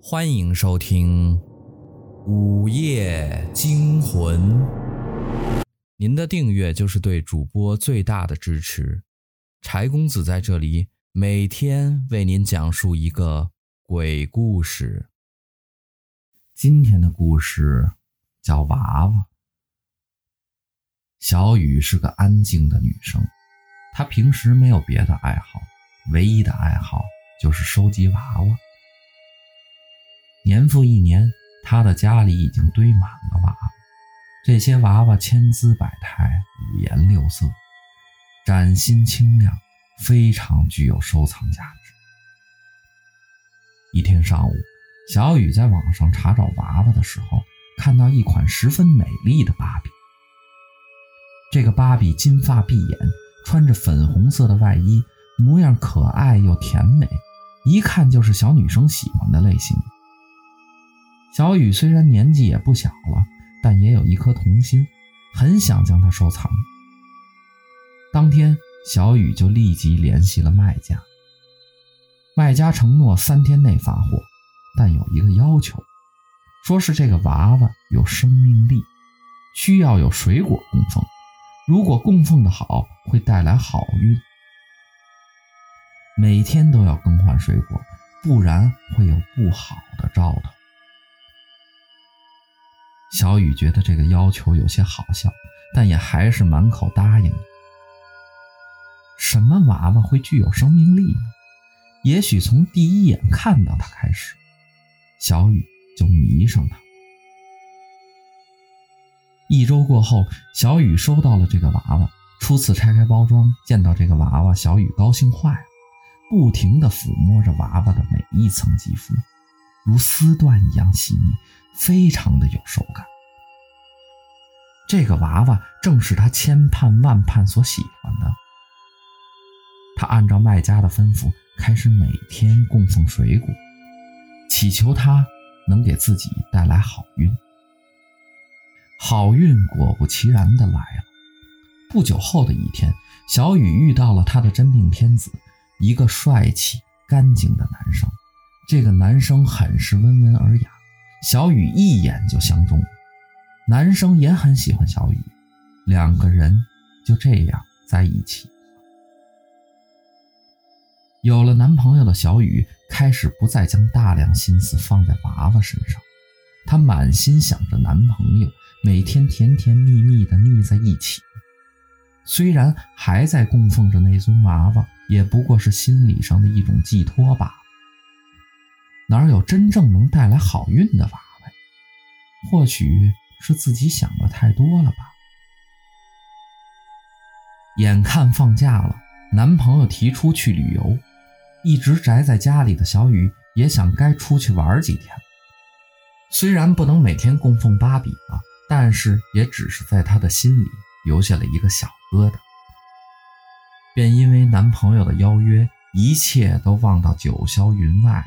欢迎收听《午夜惊魂》。您的订阅就是对主播最大的支持。柴公子在这里每天为您讲述一个鬼故事。今天的故事叫娃娃。小雨是个安静的女生，她平时没有别的爱好，唯一的爱好就是收集娃娃。年复一年，她的家里已经堆满了娃娃。这些娃娃千姿百态，五颜六色，崭新清亮，非常具有收藏价值。一天上午，小雨在网上查找娃娃的时候，看到一款十分美丽的芭比。这个芭比金发碧眼，穿着粉红色的外衣，模样可爱又甜美，一看就是小女生喜欢的类型。小雨虽然年纪也不小了，但也有一颗童心，很想将它收藏。当天，小雨就立即联系了卖家。卖家承诺三天内发货，但有一个要求，说是这个娃娃有生命力，需要有水果供奉。如果供奉的好，会带来好运。每天都要更换水果，不然会有不好小雨觉得这个要求有些好笑，但也还是满口答应。什么娃娃会具有生命力呢？也许从第一眼看到它开始，小雨就迷上它。一周过后，小雨收到了这个娃娃，初次拆开包装，见到这个娃娃，小雨高兴坏了，不停地抚摸着娃娃的每一层肌肤，如丝缎一样细腻。非常的有手感。这个娃娃正是他千盼万盼所喜欢的。他按照卖家的吩咐，开始每天供奉水果，祈求他能给自己带来好运。好运果不其然的来了。不久后的一天，小雨遇到了他的真命天子，一个帅气干净的男生。这个男生很是温文尔雅。小雨一眼就相中，男生也很喜欢小雨，两个人就这样在一起。有了男朋友的小雨开始不再将大量心思放在娃娃身上，她满心想着男朋友，每天甜甜蜜蜜的腻在一起。虽然还在供奉着那尊娃娃，也不过是心理上的一种寄托吧。哪有真正能带来好运的娃娃？或许是自己想的太多了吧。眼看放假了，男朋友提出去旅游，一直宅在家里的小雨也想该出去玩几天。虽然不能每天供奉芭比了，但是也只是在她的心里留下了一个小疙瘩。便因为男朋友的邀约，一切都忘到九霄云外。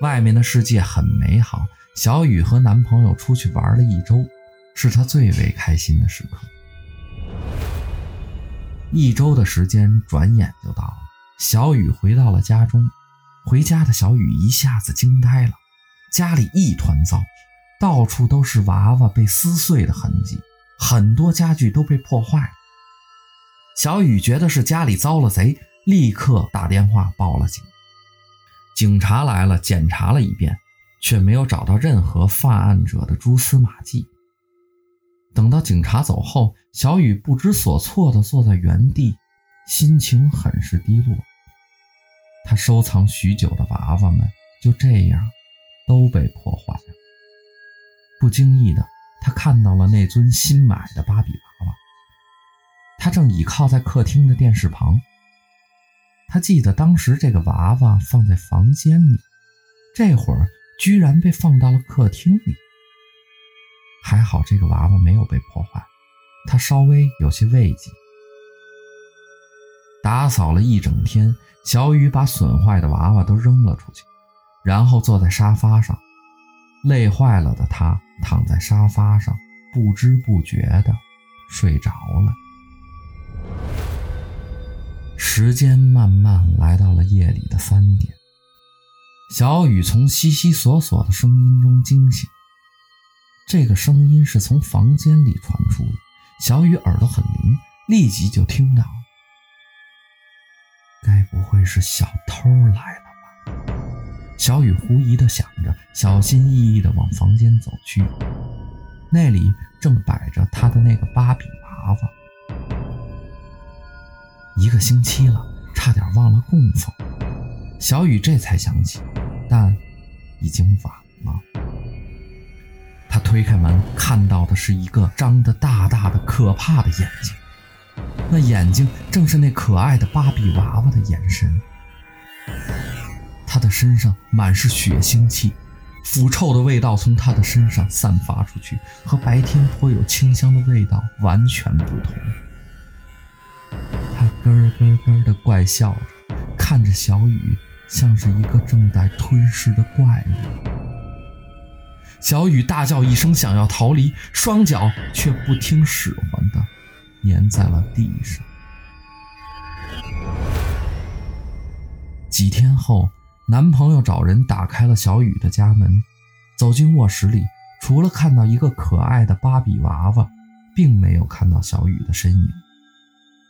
外面的世界很美好，小雨和男朋友出去玩了一周，是她最为开心的时刻。一周的时间转眼就到了，小雨回到了家中。回家的小雨一下子惊呆了，家里一团糟，到处都是娃娃被撕碎的痕迹，很多家具都被破坏了。小雨觉得是家里遭了贼，立刻打电话报了警。警察来了，检查了一遍，却没有找到任何犯案者的蛛丝马迹。等到警察走后，小雨不知所措地坐在原地，心情很是低落。他收藏许久的娃娃们就这样都被破坏了。不经意的，他看到了那尊新买的芭比娃娃，她正倚靠在客厅的电视旁。他记得当时这个娃娃放在房间里，这会儿居然被放到了客厅里。还好这个娃娃没有被破坏，他稍微有些慰藉。打扫了一整天，小雨把损坏的娃娃都扔了出去，然后坐在沙发上，累坏了的他躺在沙发上，不知不觉的睡着了。时间慢慢来到了夜里的三点，小雨从悉悉索索的声音中惊醒，这个声音是从房间里传出的。小雨耳朵很灵，立即就听到了，该不会是小偷来了吧？小雨狐疑地想着，小心翼翼地往房间走去，那里正摆着他的那个芭比娃娃。一个星期了，差点忘了供奉。小雨这才想起，但已经晚了。他推开门，看到的是一个张得大大的、可怕的眼睛。那眼睛正是那可爱的芭比娃娃的眼神。他的身上满是血腥气，腐臭的味道从他的身上散发出去，和白天颇有清香的味道完全不同。咯咯的怪笑着，看着小雨，像是一个正在吞噬的怪物。小雨大叫一声，想要逃离，双脚却不听使唤的粘在了地上。几天后，男朋友找人打开了小雨的家门，走进卧室里，除了看到一个可爱的芭比娃娃，并没有看到小雨的身影。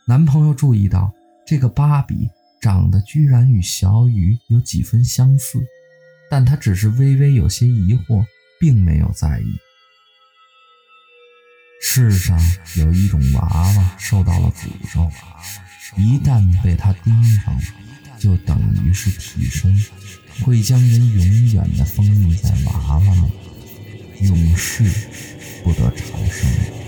男朋友注意到，这个芭比长得居然与小雨有几分相似，但他只是微微有些疑惑，并没有在意。世上有一种娃娃受到了诅咒，一旦被他盯上，就等于是替身，会将人永远的封印在娃娃内，永世不得超生。